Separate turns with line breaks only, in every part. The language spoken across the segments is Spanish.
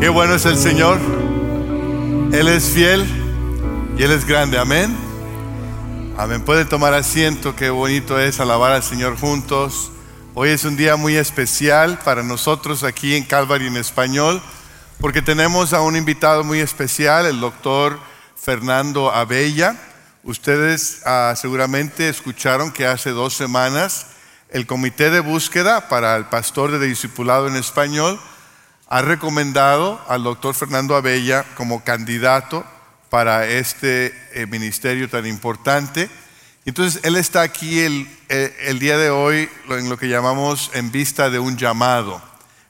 Qué bueno es el Señor. Él es fiel y Él es grande. Amén. Amén. Puede tomar asiento. Qué bonito es alabar al Señor juntos. Hoy es un día muy especial para nosotros aquí en Calvary en español, porque tenemos a un invitado muy especial, el doctor Fernando Abella. Ustedes ah, seguramente escucharon que hace dos semanas el Comité de Búsqueda para el Pastor de Discipulado en Español ha recomendado al doctor Fernando Abella como candidato para este eh, ministerio tan importante. Entonces, él está aquí el, eh, el, día de hoy en lo que llamamos en vista de un llamado.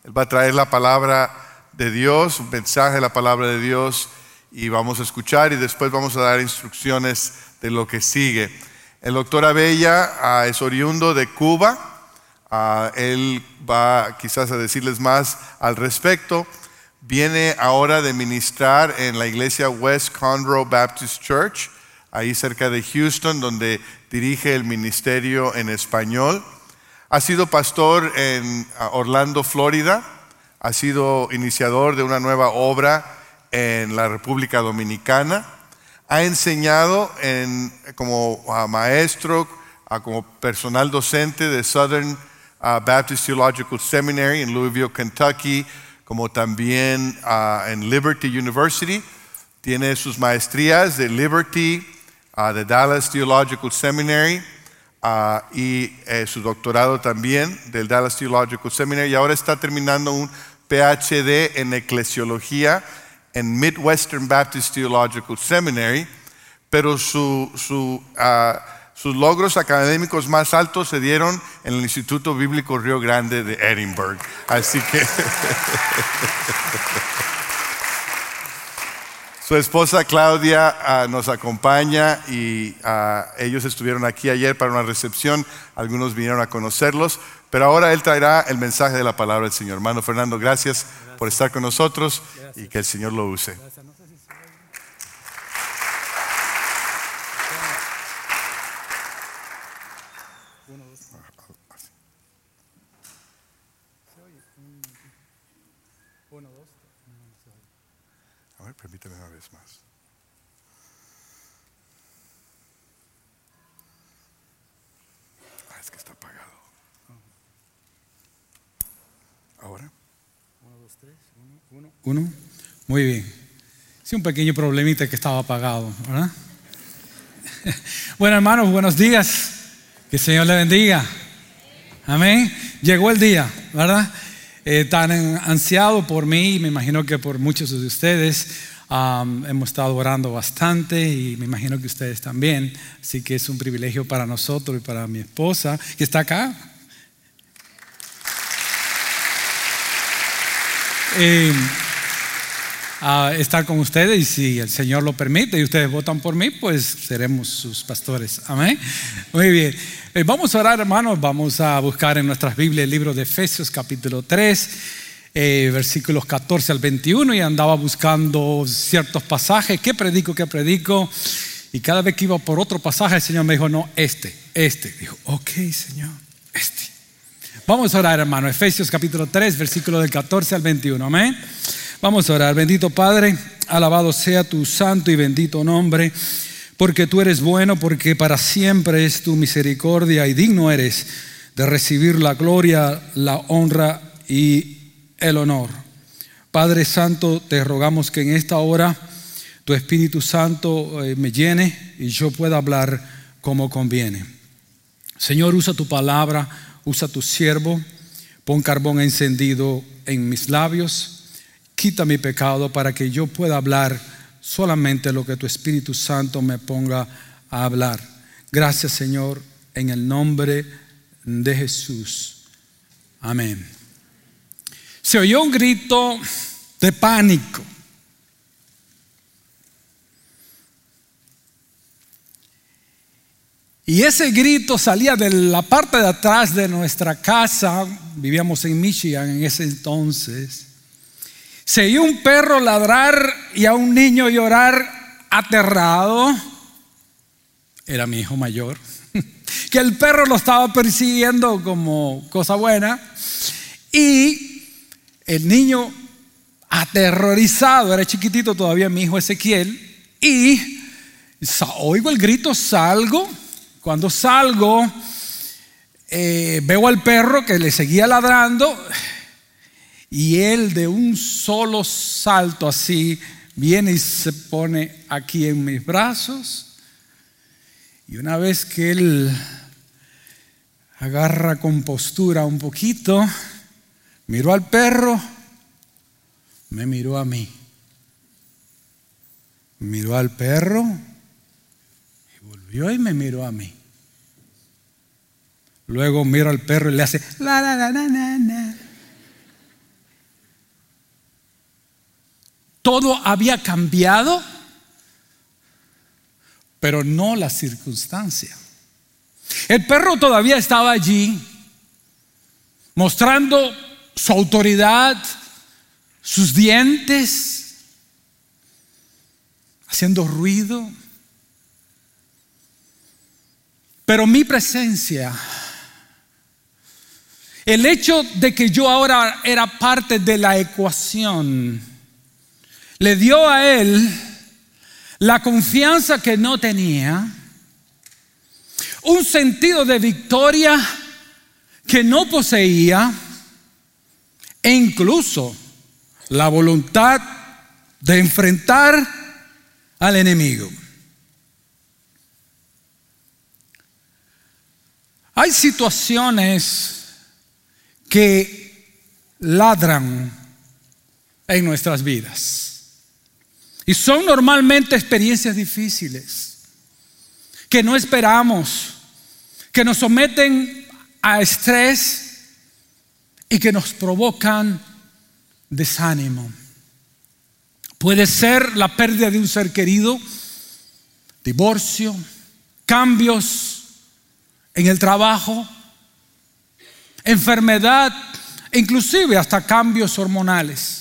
Él va a traer la palabra de Dios, un mensaje de la palabra de Dios, y vamos a escuchar y después vamos a dar instrucciones de lo que sigue. El doctor Abella ah, es oriundo de Cuba, Él va quizás a decirles más al respecto. Viene ahora de ministrar en la iglesia West Conroe Baptist Church, ahí cerca de Houston, donde dirige el ministerio en español. Ha sido pastor en Orlando, Florida. Ha sido iniciador de una nueva obra en la República Dominicana. Ha enseñado como maestro, como personal docente de Southern Baptist Theological Seminary en Louisville, Kentucky, como también en Liberty University. Tiene sus maestrías de Liberty, uh, de Dallas Theological Seminary y eh, su doctorado también del Dallas Theological Seminary. Y ahora está terminando un PhD en eclesiología en Midwestern Baptist Theological Seminary, pero su, su sus logros académicos más altos se dieron en el Instituto Bíblico Río Grande de Edinburgh. Así que su esposa Claudia ah, nos acompaña y ah, ellos estuvieron aquí ayer para una recepción. Algunos vinieron a conocerlos, pero ahora él traerá el mensaje de la palabra del Señor. Hermano Fernando, gracias, por estar con nosotros y que el Señor lo use. Permíteme una vez más. Ah, es que está apagado. Ahora.
Uno, dos, tres. Uno, uno. Muy bien. Sí, un pequeño problemita que estaba apagado, ¿verdad? bueno, hermanos, buenos días. Que el Señor le bendiga. Amén. Llegó el día, ¿verdad? Eh, tan ansiado por mí, me imagino que por muchos de ustedes, hemos estado orando bastante y me imagino que ustedes también. Así que es un privilegio para nosotros y para mi esposa que está acá. Eh, estar con ustedes y si el Señor lo permite y ustedes votan por mí, pues seremos sus pastores. Amén. Muy bien. Eh, vamos a orar, hermanos. Vamos a buscar en nuestras Biblias el libro de Efesios, capítulo 3. Eh, versículos 14 al 21 y andaba buscando ciertos pasajes, ¿qué predico, qué predico? Y cada vez que iba por otro pasaje, el Señor me dijo, no, este, este. Dijo, ok, Señor, este. Vamos a orar, hermano. Efesios capítulo 3, versículo del 14 al 21. Amén. Vamos a orar. Bendito Padre, alabado sea tu santo y bendito nombre, porque tú eres bueno, porque para siempre es tu misericordia y digno eres de recibir la gloria, la honra y el honor. Padre Santo, te rogamos que en esta hora tu Espíritu Santo eh, me llene y yo pueda hablar como conviene. Señor, usa tu palabra, usa tu siervo, pon carbón encendido en mis labios, quita mi pecado para que yo pueda hablar solamente lo que tu Espíritu Santo me ponga a hablar. Gracias Señor, en el nombre de Jesús. Amén se oyó un grito de pánico. Y ese grito salía de la parte de atrás de nuestra casa, vivíamos en Michigan en ese entonces. Se un perro ladrar y a un niño llorar aterrado. Era mi hijo mayor. Que el perro lo estaba persiguiendo como cosa buena. Y el niño aterrorizado, era chiquitito todavía mi hijo Ezequiel, y oigo el grito, salgo, cuando salgo eh, veo al perro que le seguía ladrando y él de un solo salto así viene y se pone aquí en mis brazos. Y una vez que él agarra compostura un poquito, miró al perro, me miró a mí. Miró al perro y volvió y me miró a mí. Luego mira al perro y le hace. Todo había cambiado, pero no la circunstancia. El perro todavía estaba allí, mostrando su autoridad, sus dientes, haciendo ruido. Pero mi presencia el hecho de que yo ahora era parte de la ecuación le dio a él la confianza que no tenía, un sentido de victoria que no poseía e incluso la voluntad de enfrentar al enemigo. Hay situaciones que ladran en nuestras vidas. Y son normalmente experiencias difíciles, que no esperamos, que nos someten a estrés y que nos provocan desánimo. Puede ser la pérdida de un ser querido, divorcio, cambios en el trabajo, enfermedad, inclusive hasta cambios hormonales.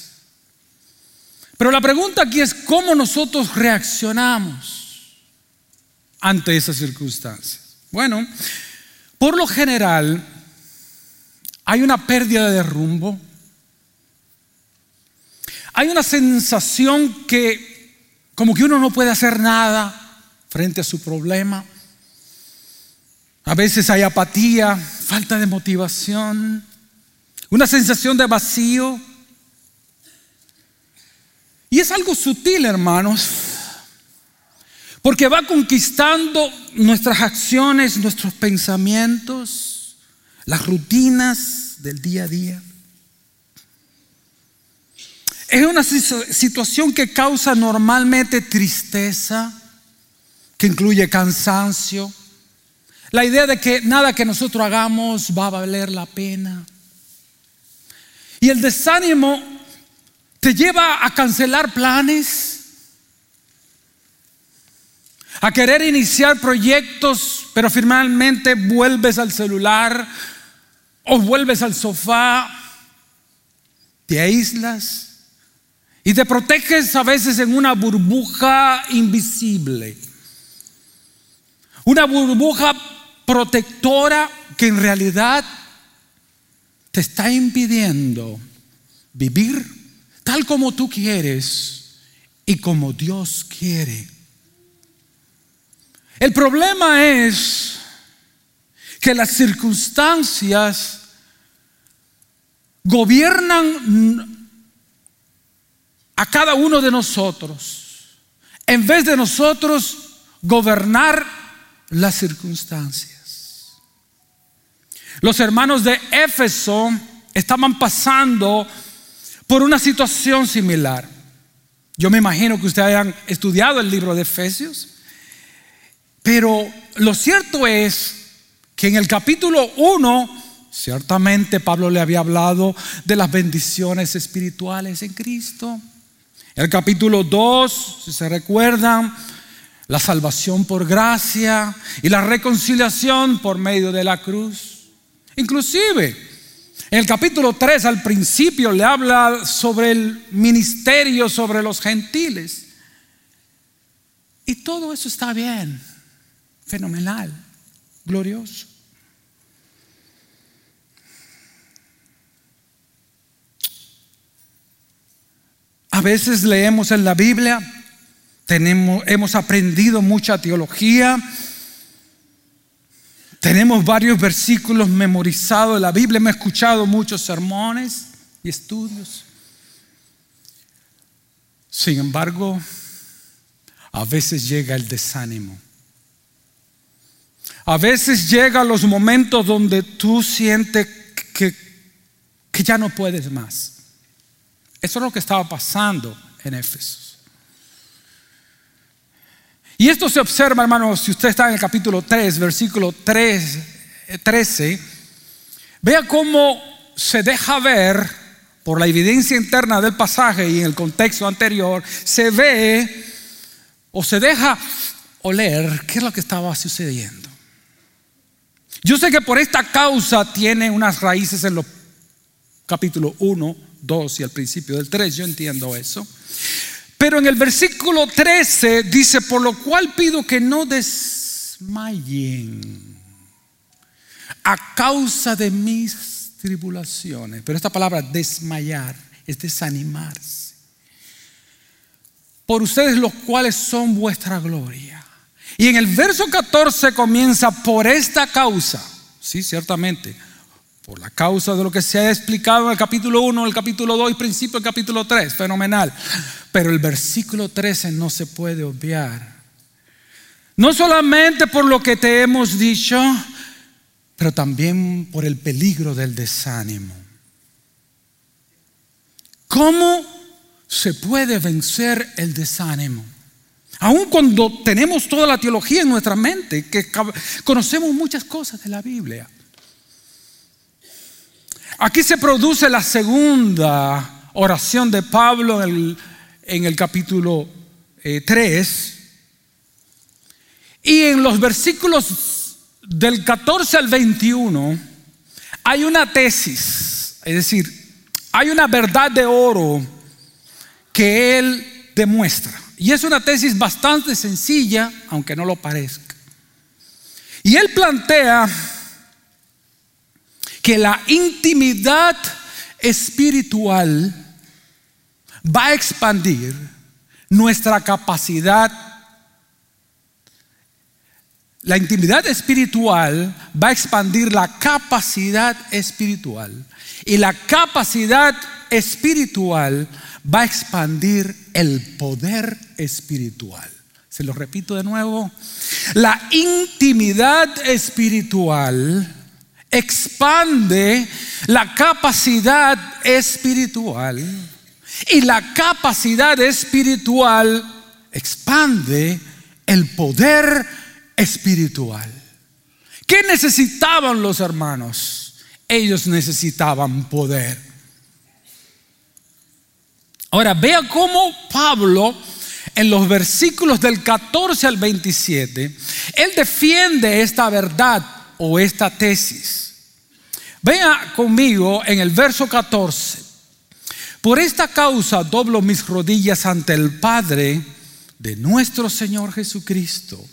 Pero la pregunta aquí es cómo nosotros reaccionamos ante esas circunstancias. Bueno, por lo general hay una pérdida de rumbo, hay una sensación que como que uno no puede hacer nada frente a su problema. A veces hay apatía, falta de motivación, una sensación de vacío. Y es algo sutil, hermanos, porque va conquistando nuestras acciones, nuestros pensamientos, las rutinas del día a día. Es una situación que causa normalmente tristeza, que incluye cansancio, la idea de que nada que nosotros hagamos va a valer la pena. Y el desánimo te lleva a cancelar planes, a querer iniciar proyectos, pero finalmente vuelves al celular o vuelves al sofá, te aíslas y te proteges a veces en una burbuja invisible. Una burbuja protectora que en realidad te está impidiendo vivir tal como tú quieres y como Dios quiere. El problema es que las circunstancias gobiernan a cada uno de nosotros en vez de nosotros gobernar las circunstancias. Los hermanos de Éfeso estaban pasando por una situación similar. Yo me imagino que ustedes hayan estudiado el libro de Efesios, pero lo cierto es que en el capítulo 1, ciertamente Pablo le había hablado de las bendiciones espirituales en Cristo. El capítulo 2, si se recuerdan, la salvación por gracia y la reconciliación por medio de la cruz. Inclusive, en el capítulo 3 al principio le habla sobre el ministerio, sobre los gentiles. Y todo eso está bien, fenomenal, glorioso. A veces leemos en la Biblia, tenemos, hemos aprendido mucha teología, tenemos varios versículos memorizados de la Biblia, hemos escuchado muchos sermones y estudios. Sin embargo, a veces llega el desánimo. A veces llegan los momentos donde tú sientes que, que ya no puedes más. Eso es lo que estaba pasando en Éfeso. Y esto se observa, hermano, si usted está en el capítulo 3, versículo 3, 13, eh, vea cómo se deja ver por la evidencia interna del pasaje y en el contexto anterior, se ve o se deja oler qué es lo que estaba sucediendo. Yo sé que por esta causa tiene unas raíces en los capítulos 1, 2 y al principio del 3, yo entiendo eso. Pero en el versículo 13 dice, por lo cual pido que no desmayen a causa de mis tribulaciones. Pero esta palabra desmayar es desanimarse. Por ustedes los cuales son vuestra gloria. Y en el verso 14 comienza por esta causa. Sí, ciertamente por la causa de lo que se ha explicado en el capítulo 1, el capítulo 2 y principio del capítulo 3, fenomenal. Pero el versículo 13 no se puede obviar. No solamente por lo que te hemos dicho, pero también por el peligro del desánimo. ¿Cómo se puede vencer el desánimo? Aun cuando tenemos toda la teología en nuestra mente, que conocemos muchas cosas de la Biblia. Aquí se produce la segunda oración de Pablo en el, capítulo 3. Eh, y en los versículos del 14 al 21 hay una tesis, es decir, hay una verdad de oro que él demuestra. Y es una tesis bastante sencilla, aunque no lo parezca. Y él plantea que la intimidad espiritual va a expandir nuestra capacidad. La intimidad espiritual va a expandir la capacidad espiritual. Y la capacidad espiritual va a expandir el poder espiritual. Se lo repito de nuevo. La intimidad espiritual expande la capacidad espiritual y la capacidad espiritual expande el poder espiritual. ¿Qué necesitaban los hermanos? Ellos necesitaban poder. Ahora, vea cómo Pablo en los versículos del 14 al 27, él defiende esta verdad o esta tesis. Vea conmigo en el verso 14. Por esta causa doblo mis rodillas ante el Padre de nuestro Señor Jesucristo,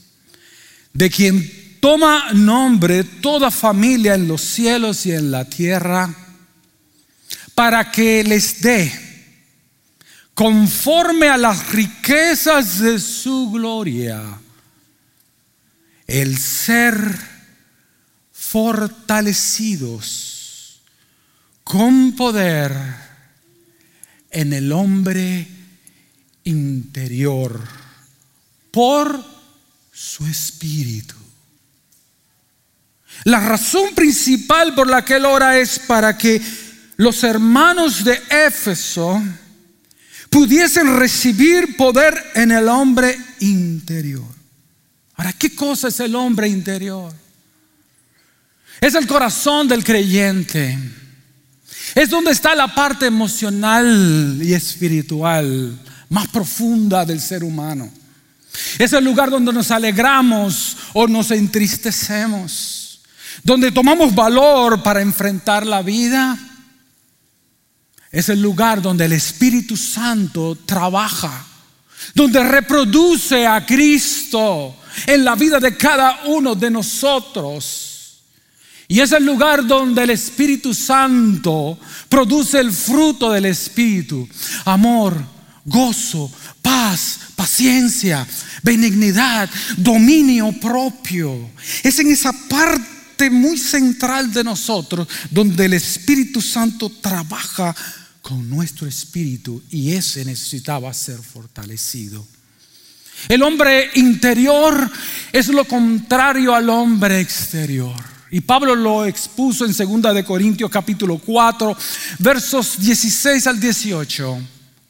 de quien toma nombre toda familia en los cielos y en la tierra, para que les dé, conforme a las riquezas de su gloria, el ser fortalecidos con poder en el hombre interior por su espíritu. La razón principal por la que él ora es para que los hermanos de Éfeso pudiesen recibir poder en el hombre interior. Ahora, ¿qué cosa es el hombre interior? Es el corazón del creyente. Es donde está la parte emocional y espiritual más profunda del ser humano. Es el lugar donde nos alegramos o nos entristecemos. Donde tomamos valor para enfrentar la vida. Es el lugar donde el Espíritu Santo trabaja. Donde reproduce a Cristo en la vida de cada uno de nosotros y es el lugar donde el Espíritu Santo produce el fruto del Espíritu. Amor, gozo, paz, paciencia, benignidad, dominio propio. Es en esa parte muy central de nosotros donde el Espíritu Santo trabaja con nuestro espíritu y ese necesitaba ser fortalecido. El hombre interior es lo contrario al hombre exterior. Y Pablo lo expuso en 2 de Corintios capítulo 4, versos 16 al 18,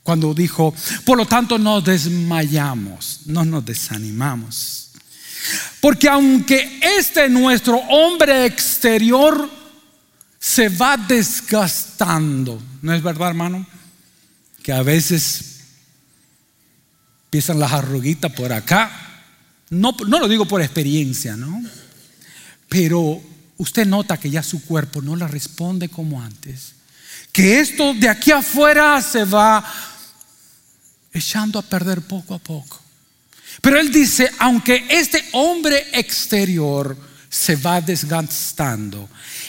cuando dijo, por lo tanto no desmayamos, no nos desanimamos. Porque aunque este nuestro hombre exterior se va desgastando, ¿no es verdad, hermano? Que a veces empiezan las arruguitas por acá. No, no lo digo por experiencia, ¿no? Pero usted nota que ya su cuerpo no le responde como antes. Que esto de aquí afuera se va echando a perder poco a poco. Pero él dice, aunque este hombre exterior se va desgastando,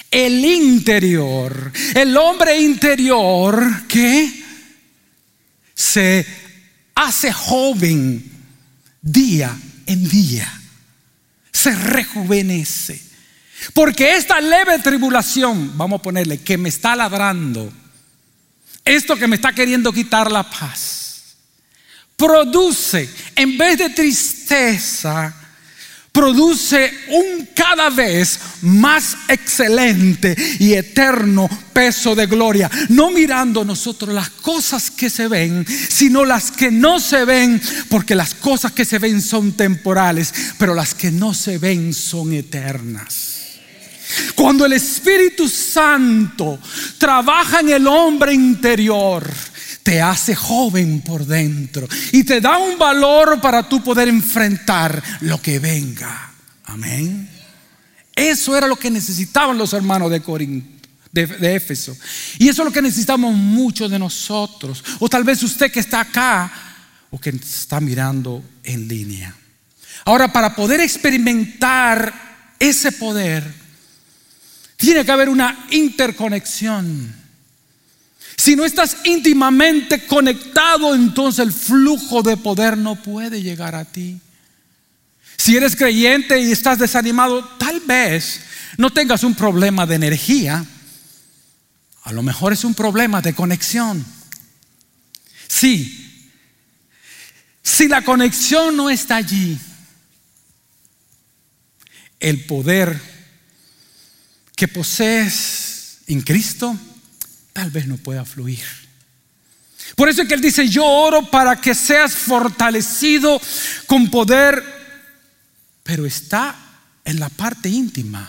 el interior, el hombre interior que se hace joven día en día, se rejuvenece. Porque esta leve tribulación, vamos a ponerle, que me está ladrando, esto que me está queriendo quitar la paz, produce, en vez de tristeza, produce un cada vez más excelente y eterno peso de gloria. No mirando nosotros las cosas que se ven, sino las que no se ven, porque las cosas que se ven son temporales, pero las que no se ven son eternas. Cuando el Espíritu Santo trabaja en el hombre interior, te hace joven por dentro y te da un valor para tú poder enfrentar lo que venga. Amén. Eso era lo que necesitaban los hermanos de Corinto. De, Éfeso. Y eso es lo que necesitamos mucho de nosotros. O tal vez usted que está acá o que está mirando en línea. Ahora, para poder experimentar ese poder, tiene que haber una interconexión. Si no estás íntimamente conectado, entonces el flujo de poder no puede llegar a ti. Si eres creyente y estás desanimado, tal vez no tengas un problema de energía. A lo mejor es un problema de conexión. Sí. Si la conexión no está allí, el poder que posees en Cristo tal vez no pueda fluir. Por eso es que Él dice, yo oro para que seas fortalecido con poder, pero está en la parte íntima.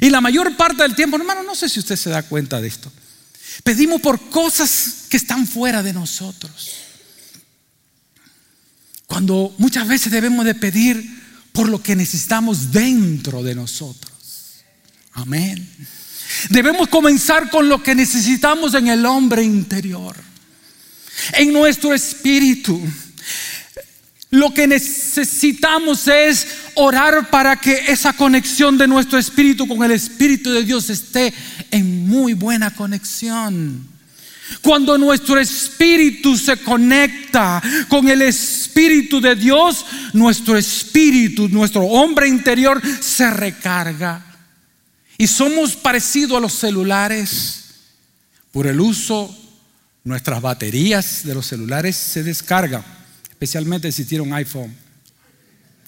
Y la mayor parte del tiempo, hermano, no sé si usted se da cuenta de esto. Pedimos por cosas que están fuera de nosotros. Cuando muchas veces debemos de pedir por lo que necesitamos dentro de nosotros. Amén. Debemos comenzar con lo que necesitamos en el hombre interior, en nuestro espíritu. Lo que necesitamos es orar para que esa conexión de nuestro espíritu con el Espíritu de Dios esté en muy buena conexión. Cuando nuestro espíritu se conecta con el Espíritu de Dios, nuestro espíritu, nuestro hombre interior se recarga. Y somos parecidos a los celulares. Por el uso, nuestras baterías de los celulares se descargan, especialmente si tiene un iPhone.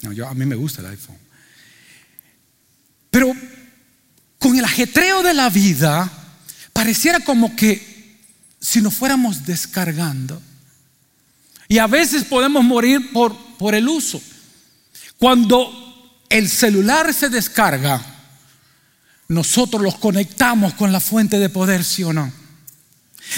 yo, a mí me gusta el iPhone. Pero con el ajetreo de la vida, pareciera como que si nos fuéramos descargando. Y a veces podemos morir por, por el uso. Cuando el celular se descarga, nosotros los conectamos con la fuente de poder, sí o no.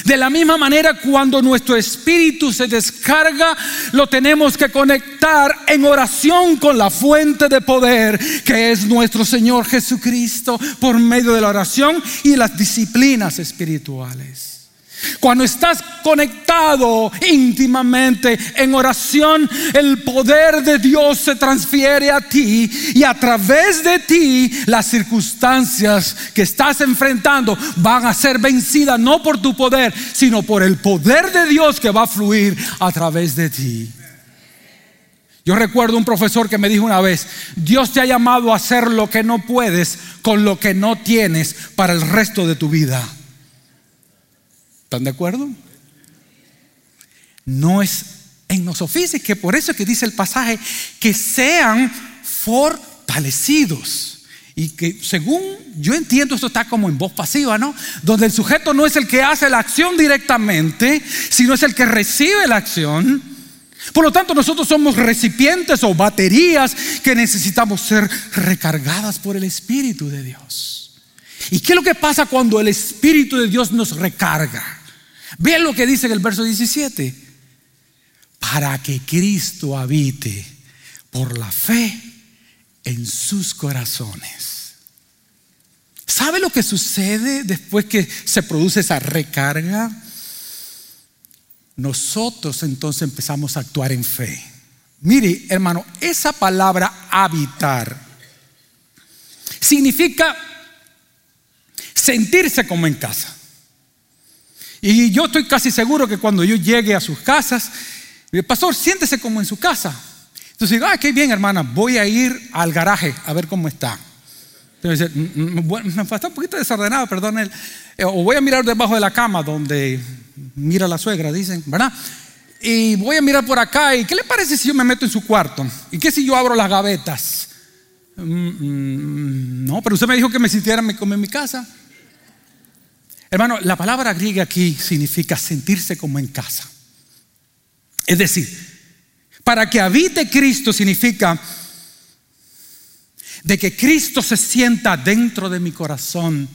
De la misma manera, cuando nuestro espíritu se descarga, lo tenemos que conectar en oración con la fuente de poder, que es nuestro Señor Jesucristo, por medio de la oración y las disciplinas espirituales. Cuando estás conectado íntimamente en oración, el poder de Dios se transfiere a ti y a través de ti las circunstancias que estás enfrentando van a ser vencidas no por tu poder, sino por el poder de Dios que va a fluir a través de ti. Yo recuerdo un profesor que me dijo una vez, Dios te ha llamado a hacer lo que no puedes con lo que no tienes para el resto de tu vida. ¿Están de acuerdo? No es en nosotros. que por eso que dice el pasaje que sean fortalecidos. Y que según yo entiendo, esto está como en voz pasiva, ¿no? Donde el sujeto no es el que hace la acción directamente, sino es el que recibe la acción. Por lo tanto, nosotros somos recipientes o baterías que necesitamos ser recargadas por el Espíritu de Dios. ¿Y qué es lo que pasa cuando el Espíritu de Dios nos recarga? Vean lo que dice en el verso 17. Para que Cristo habite por la fe en sus corazones. ¿Sabe lo que sucede después que se produce esa recarga? nosotros entonces empezamos a actuar en fe. Mire, hermano, esa palabra habitar significa sentirse como en casa. Y yo estoy casi seguro que cuando yo llegue a sus casas, pastor, siéntese como en su casa. Entonces digo, ah, qué bien, hermana, voy a ir al garaje a ver cómo está. Entonces, mm, mm, me falta un poquito desordenado, perdón. Eh, o voy a mirar debajo de la cama donde mira la suegra, dicen, ¿verdad? Y voy a mirar por acá y ¿qué le parece si yo me meto en su cuarto? ¿Y qué si yo abro las gavetas? Mm, mm, no, pero usted me dijo que me sintiera como en mi casa. Hermano, la palabra griega aquí significa sentirse como en casa. Es decir, para que habite Cristo significa de que Cristo se sienta dentro de mi corazón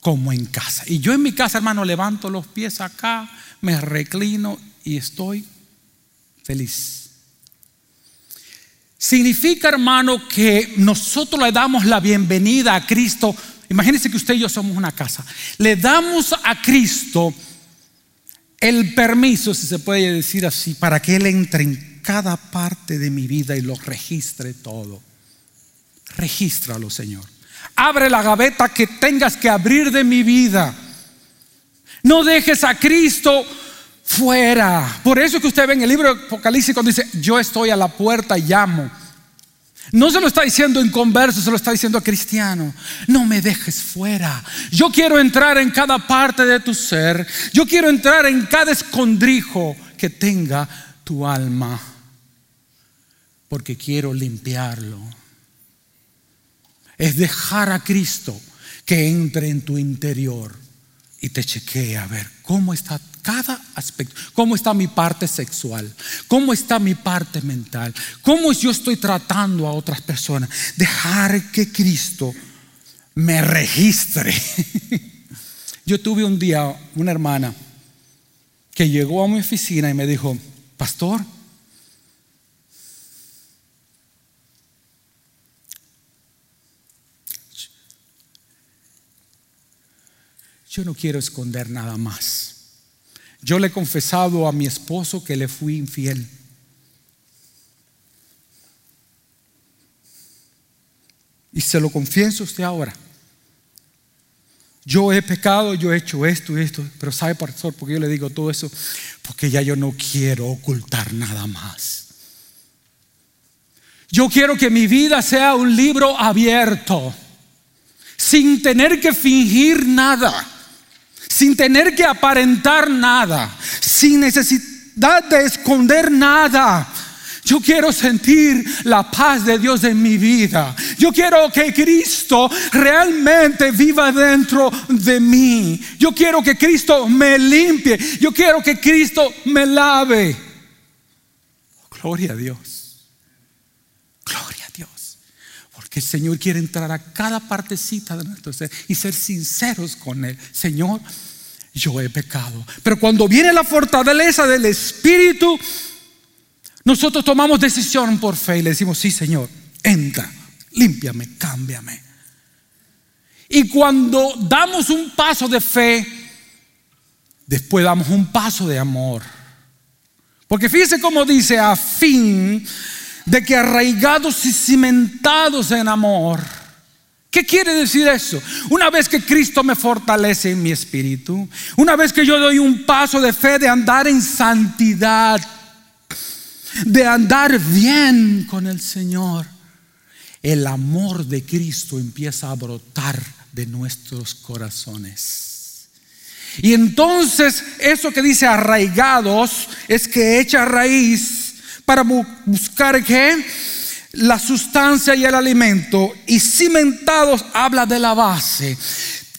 como en casa. Y yo en mi casa, hermano, levanto los pies acá, me reclino y estoy feliz. Significa, hermano, que nosotros le damos la bienvenida a Cristo. Imagínense que usted y yo somos una casa. Le damos a Cristo el permiso, si se puede decir así, para que Él entre en cada parte de mi vida y lo registre todo. Regístralo, Señor. Abre la gaveta que tengas que abrir de mi vida. No dejes a Cristo fuera. Por eso que usted ve en el libro de Apocalipsis cuando dice, yo estoy a la puerta y llamo. No se lo está diciendo en converso, se lo está diciendo a cristiano. No me dejes fuera. Yo quiero entrar en cada parte de tu ser. Yo quiero entrar en cada escondrijo que tenga tu alma. Porque quiero limpiarlo es dejar a Cristo que entre en tu interior y te chequee a ver cómo está cada aspecto, cómo está mi parte sexual, cómo está mi parte mental, cómo yo estoy tratando a otras personas. Dejar que Cristo me registre. Yo tuve un día una hermana que llegó a mi oficina y me dijo, pastor, yo no quiero esconder nada más. Yo le he confesado a mi esposo que le fui infiel. Y se lo confieso a usted ahora. Yo he pecado, yo he hecho esto y esto, pero ¿sabe, pastor, por qué yo le digo todo eso? Porque ya yo no quiero ocultar nada más. Yo quiero que mi vida sea un libro abierto, sin tener que fingir nada sin tener que aparentar nada, sin necesidad de esconder nada. Yo quiero sentir la paz de Dios en mi vida. Yo quiero que Cristo realmente viva dentro de mí. Yo quiero que Cristo me limpie. Yo quiero que Cristo me lave. Gloria a Dios. Gloria a Dios. Porque el Señor quiere entrar a cada partecita de nuestro ser y ser sinceros con Él. Señor, yo he pecado. Pero cuando viene la fortaleza del Espíritu, nosotros tomamos decisión por fe y le decimos, sí Señor, entra, límpiame, cámbiame. Y cuando damos un paso de fe, después damos un paso de amor. Porque fíjese cómo dice, a fin de que arraigados y cimentados en amor. ¿Qué quiere decir eso? Una vez que Cristo me fortalece en mi espíritu, una vez que yo doy un paso de fe de andar en santidad, de andar bien con el Señor, el amor de Cristo empieza a brotar de nuestros corazones. Y entonces eso que dice arraigados es que echa raíz para buscar qué? La sustancia y el alimento. Y cimentados habla de la base.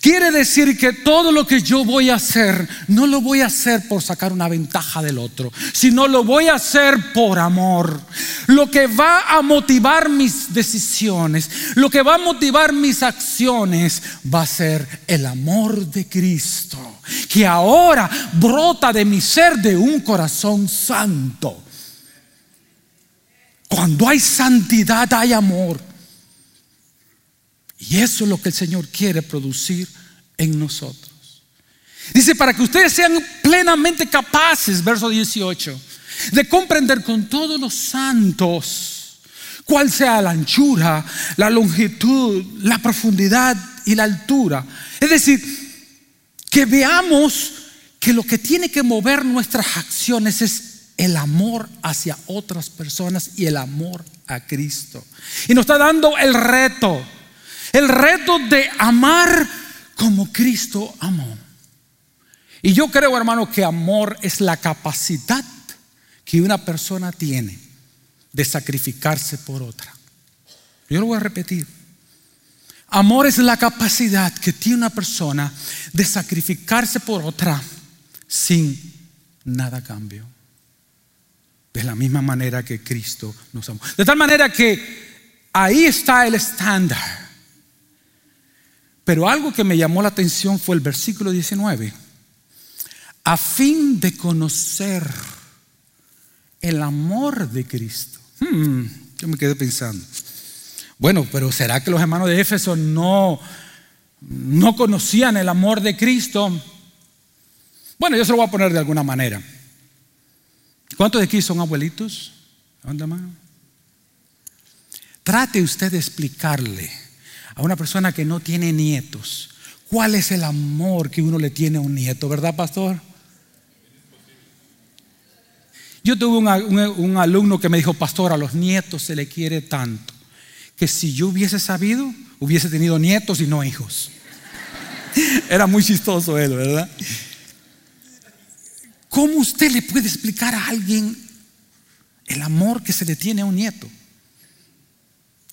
Quiere decir que todo lo que yo voy a hacer, no lo voy a hacer por sacar una ventaja del otro, sino lo voy a hacer por amor. Lo que va a motivar mis decisiones, lo que va a motivar mis acciones, va a ser el amor de Cristo, que ahora brota de mi ser de un corazón santo. Cuando hay santidad hay amor. Y eso es lo que el Señor quiere producir en nosotros. Dice, para que ustedes sean plenamente capaces, verso 18, de comprender con todos los santos cuál sea la anchura, la longitud, la profundidad y la altura. Es decir, que veamos que lo que tiene que mover nuestras acciones es el amor hacia otras personas y el amor a Cristo. Y nos está dando el reto el reto de amar como Cristo amó. Y yo creo, hermano, que amor es la capacidad que una persona tiene de sacrificarse por otra. Yo lo voy a repetir. Amor es la capacidad que tiene una persona de sacrificarse por otra sin nada cambio. De la misma manera que Cristo nos amó. De tal manera que ahí está el estándar. Pero algo que me llamó la atención fue el versículo 19. A fin de conocer el amor de Cristo. Hmm, yo me quedé pensando. Bueno, pero ¿será que los hermanos de Éfeso no, no conocían el amor de Cristo? Bueno, yo se lo voy a poner de alguna manera. ¿Cuántos de aquí son abuelitos? mano. Trate usted de explicarle a una persona que no tiene nietos, ¿cuál es el amor que uno le tiene a un nieto, verdad, pastor? Yo tuve un, alumno que me dijo, pastor, a los nietos se le quiere tanto, que si yo hubiese sabido, hubiese tenido nietos y no hijos. Era muy chistoso él, ¿verdad? ¿Cómo usted le puede explicar a alguien el amor que se le tiene a un nieto?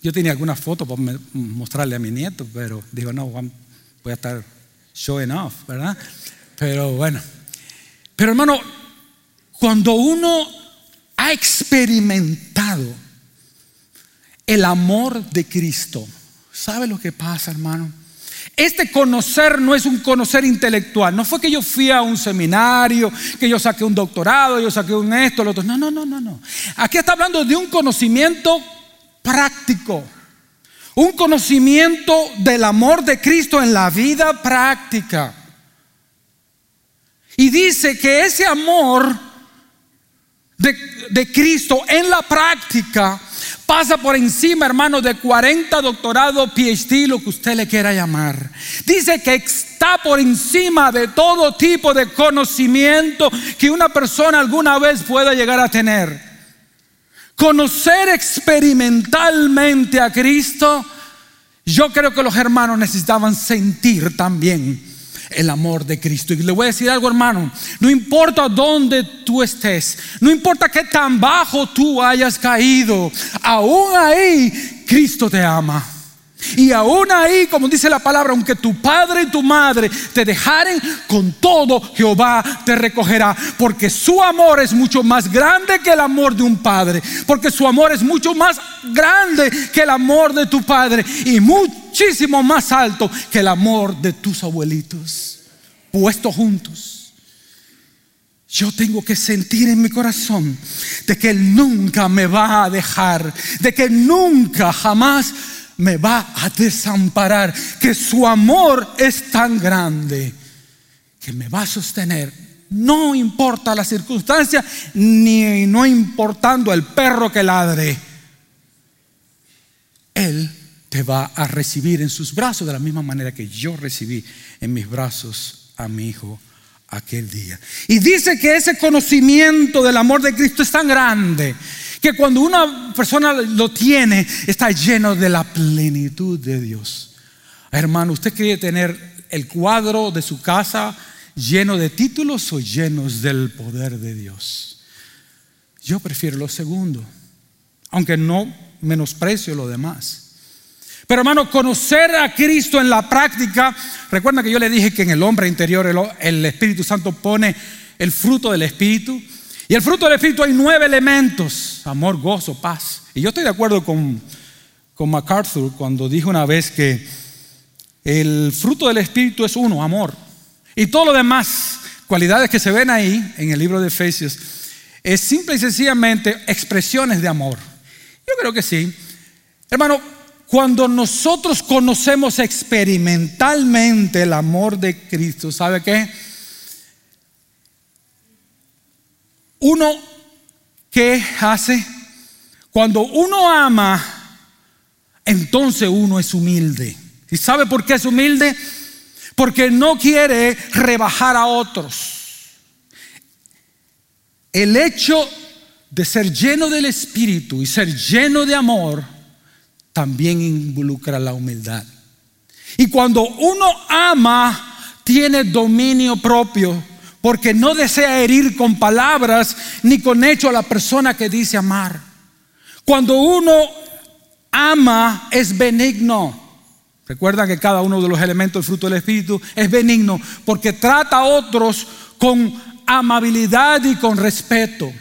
Yo tenía alguna foto para mostrarle a mi nieto, pero digo, no, voy a estar showing off, ¿verdad? Pero bueno. Pero hermano, cuando uno ha experimentado el amor de Cristo, ¿sabe lo que pasa, hermano? Este conocer no es un conocer intelectual. No fue que yo fui a un seminario, que yo saqué un doctorado, yo saqué un esto, lo otro. No, no, no, no, no. Aquí está hablando de un conocimiento práctico. Un conocimiento del amor de Cristo en la vida práctica. Y dice que ese amor de, Cristo en la práctica pasa por encima, hermano, de 40 doctorados, PhD, lo que usted le quiera llamar. Dice que está por encima de todo tipo de conocimiento que una persona alguna vez pueda llegar a tener conocer experimentalmente a Cristo, yo creo que los hermanos necesitaban sentir también el amor de Cristo. Y le voy a decir algo, hermano, no importa dónde tú estés, no importa qué tan bajo tú hayas caído, aún ahí Cristo te ama. Y aún ahí, como dice la palabra, aunque tu padre y tu madre te dejaren, con todo Jehová te recogerá. Porque su amor es mucho más grande que el amor de un padre. Porque su amor es mucho más grande que el amor de tu padre. Y muchísimo más alto que el amor de tus abuelitos. Puestos juntos. Yo tengo que sentir en mi corazón de que Él nunca me va a dejar. De que nunca, jamás me va a desamparar, que su amor es tan grande que me va a sostener, no importa la circunstancia, ni no importando el perro que ladre. Él te va a recibir en sus brazos de la misma manera que yo recibí en mis brazos a mi hijo aquel día. Y dice que ese conocimiento del amor de Cristo es tan grande que cuando una persona lo tiene, está lleno de la plenitud de Dios. Hermano, ¿usted quiere tener el cuadro de su casa lleno de títulos o llenos del poder de Dios? Yo prefiero lo segundo, aunque no menosprecio lo demás. Pero hermano, conocer a Cristo en la práctica, recuerda que yo le dije que en el hombre interior el, Espíritu Santo pone el fruto del Espíritu. Y el fruto del Espíritu hay nueve elementos, amor, gozo, paz. Y yo estoy de acuerdo con, con MacArthur cuando dijo una vez que el fruto del Espíritu es uno, amor. Y todo lo demás, cualidades que se ven ahí en el libro de Efesios, es simple y sencillamente expresiones de amor. Yo creo que sí. Hermano, cuando nosotros conocemos experimentalmente el amor de Cristo, ¿sabe qué? Uno, ¿qué hace? Cuando uno ama, entonces uno es humilde. ¿Y sabe por qué es humilde? Porque no quiere rebajar a otros. El hecho de ser lleno del Espíritu y ser lleno de amor también involucra la humildad. Y cuando uno ama, tiene dominio propio, porque no desea herir con palabras ni con hecho a la persona que dice amar. Cuando uno ama, es benigno. Recuerda que cada uno de los elementos del fruto del Espíritu es benigno, porque trata a otros con amabilidad y con respeto.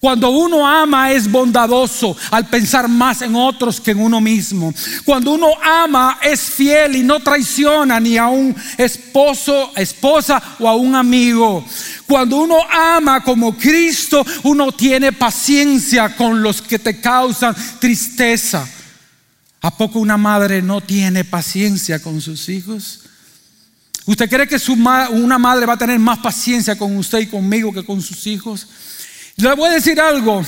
Cuando uno ama es bondadoso al pensar más en otros que en uno mismo. Cuando uno ama es fiel y no traiciona ni a un esposo, esposa o a un amigo. Cuando uno ama como Cristo, uno tiene paciencia con los que te causan tristeza. ¿A poco una madre no tiene paciencia con sus hijos? ¿Usted cree que una madre va a tener más paciencia con usted y conmigo que con sus hijos? Le voy a decir algo.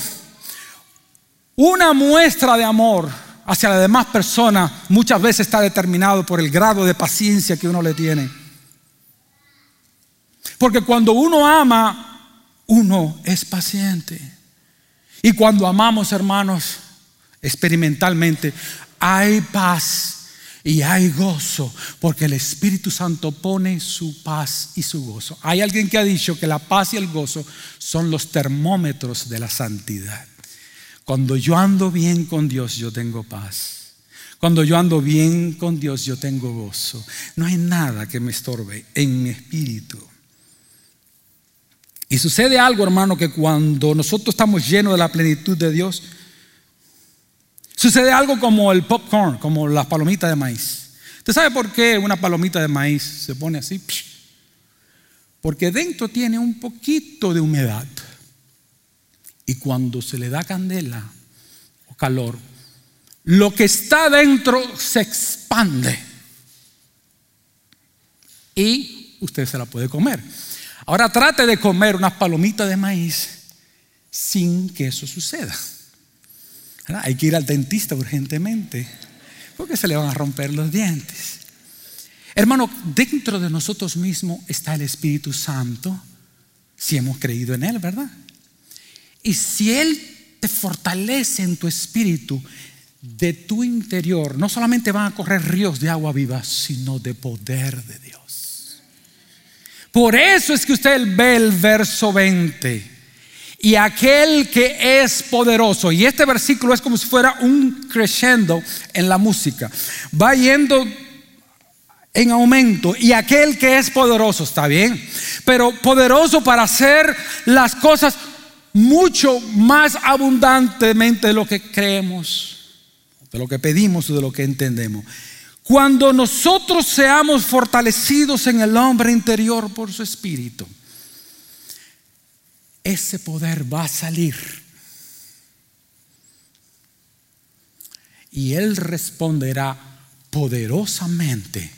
Una muestra de amor hacia la demás persona muchas veces está determinado por el grado de paciencia que uno le tiene. Porque cuando uno ama, uno es paciente. Y cuando amamos, hermanos, experimentalmente, hay paz y hay gozo, porque el Espíritu Santo pone su paz y su gozo. Hay alguien que ha dicho que la paz y el gozo son los termómetros de la santidad. Cuando yo ando bien con Dios, yo tengo paz. Cuando yo ando bien con Dios, yo tengo gozo. No hay nada que me estorbe en mi espíritu. Y sucede algo, hermano, que cuando nosotros estamos llenos de la plenitud de Dios, Sucede algo como el popcorn, como las palomitas de maíz. ¿Usted sabe por qué una palomita de maíz se pone así? Porque dentro tiene un poquito de humedad. Y cuando se le da candela o calor, lo que está dentro se expande. Y usted se la puede comer. Ahora trate de comer unas palomitas de maíz sin que eso suceda. Hay que ir al dentista urgentemente porque se le van a romper los dientes. Hermano, dentro de nosotros mismos está el Espíritu Santo, si hemos creído en Él, ¿verdad? Y si Él te fortalece en tu espíritu, de tu interior, no solamente van a correr ríos de agua viva, sino de poder de Dios. Por eso es que usted ve el verso 20 y aquel que es poderoso. Y este versículo es como si fuera un crescendo en la música. Va yendo en aumento. Y aquel que es poderoso, está bien. Pero poderoso para hacer las cosas mucho más abundantemente de lo que creemos, de lo que pedimos o de lo que entendemos. Cuando nosotros seamos fortalecidos en el hombre interior por su espíritu ese poder va a salir. Y Él responderá poderosamente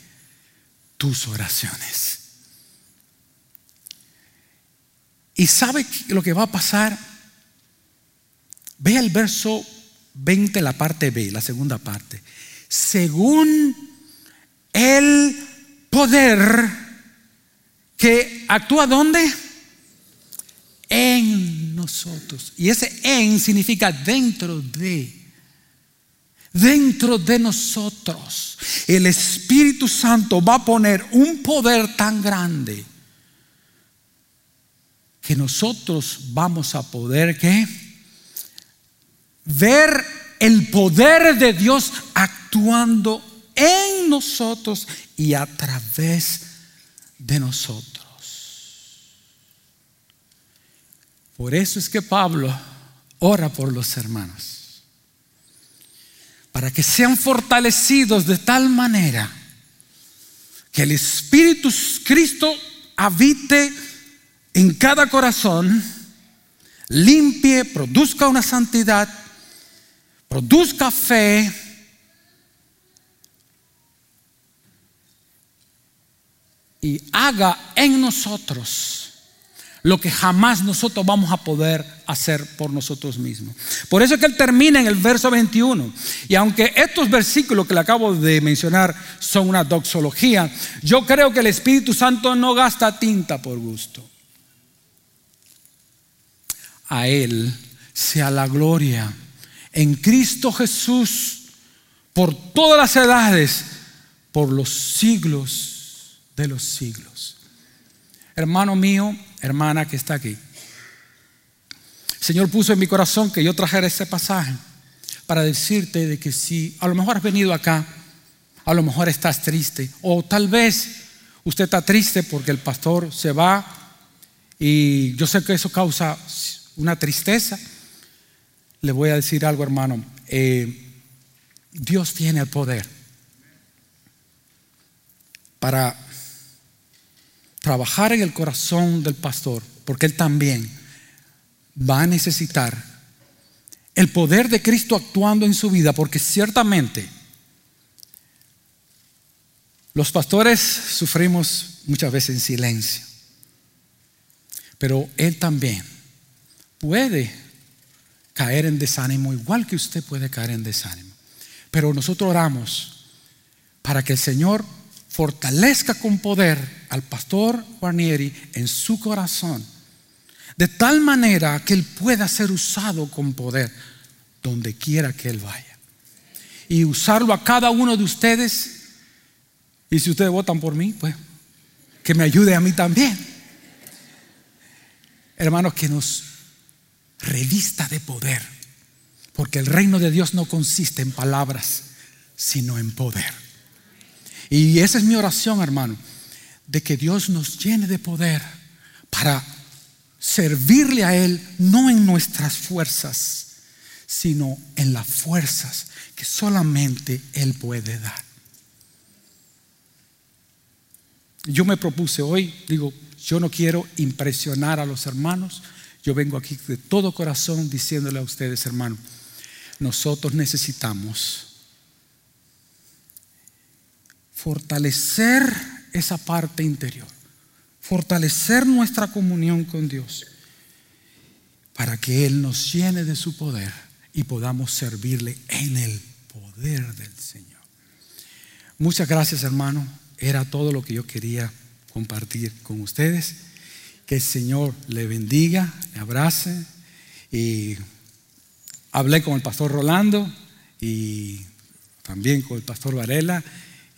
tus oraciones. ¿Y sabe lo que va a pasar? Vea el verso 20, la parte B, la segunda parte. Según el poder que actúa ¿dónde? En nosotros. Y ese en significa dentro de. Dentro de nosotros. El Espíritu Santo va a poner un poder tan grande que nosotros vamos a poder ¿qué? ver el poder de Dios actuando en nosotros y a través de nosotros. Por eso es que Pablo ora por los hermanos, para que sean fortalecidos de tal manera que el Espíritu Cristo habite en cada corazón, limpie, produzca una santidad, produzca fe, y haga en nosotros lo que jamás nosotros vamos a poder hacer por nosotros mismos. Por eso es que él termina en el verso 21. Y aunque estos versículos que le acabo de mencionar son una doxología, yo creo que el Espíritu Santo no gasta tinta por gusto a Él sea la gloria en Cristo Jesús por todas las edades, por los siglos de los siglos. Hermano mío, hermana que está aquí, Señor puso en mi corazón que yo trajera ese pasaje para decirte de que si a lo mejor has venido acá, a lo mejor estás triste, o tal vez usted está triste porque el pastor se va y yo sé que eso causa una tristeza, le voy a decir algo, hermano. Eh, Dios tiene el poder para trabajar en el corazón del pastor, porque él también va a necesitar el poder de Cristo actuando en su vida, porque ciertamente los pastores sufrimos muchas veces en silencio, pero él también puede caer en desánimo, igual que usted puede caer en desánimo. Pero nosotros oramos para que el Señor fortalezca con poder al pastor Guarnieri en su corazón, de tal manera que él pueda ser usado con poder donde quiera que él vaya. Y usarlo a cada uno de ustedes. Y si ustedes votan por mí, pues que me ayude a mí también. Hermanos, que nos revista de poder, porque el reino de Dios no consiste en palabras, sino en poder. Y esa es mi oración, hermano, de que Dios nos llene de poder para servirle a Él, no en nuestras fuerzas, sino en las fuerzas que solamente Él puede dar. Yo me propuse hoy, digo, yo no quiero impresionar a los hermanos, yo vengo aquí de todo corazón diciéndole a ustedes, hermano, nosotros necesitamos fortalecer esa parte interior, fortalecer nuestra comunión con Dios, para que Él nos llene de su poder y podamos servirle en el poder del Señor. Muchas gracias, hermano. Era todo lo que yo quería compartir con ustedes. Que el Señor le bendiga, le abrace. Y hablé con el pastor Rolando y también con el pastor Varela.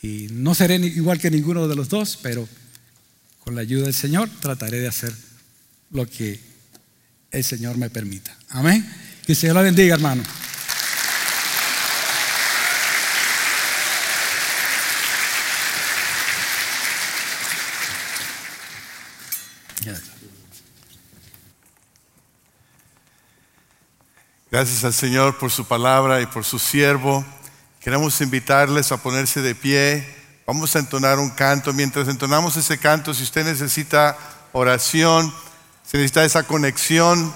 Y no seré igual que ninguno de los dos, pero con la ayuda del Señor trataré de hacer lo que el Señor me permita. Amén. Que el Señor la bendiga, hermano.
Gracias al Señor por su palabra y por su siervo. Queremos invitarles a ponerse de pie. Vamos a entonar un canto. Mientras entonamos ese canto, si usted necesita oración, si necesita esa conexión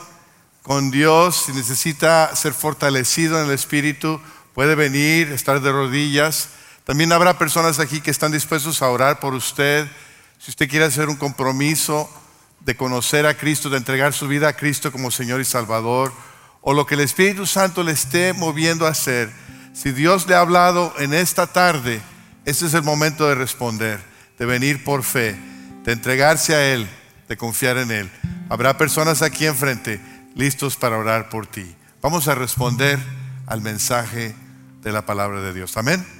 con Dios, si necesita ser fortalecido en el Espíritu, puede venir, estar de rodillas. También habrá personas aquí que están dispuestos a orar por usted. Si usted quiere hacer un compromiso, de conocer a Cristo, de entregar su vida a Cristo como Señor y Salvador, o lo que el Espíritu Santo le esté moviendo a hacer, si Dios le ha hablado en esta tarde, este es el momento de responder, de venir por fe, de entregarse a Él, de confiar en Él. Habrá personas aquí enfrente listos para orar por ti. Vamos a responder al mensaje de la palabra de Dios. Amén.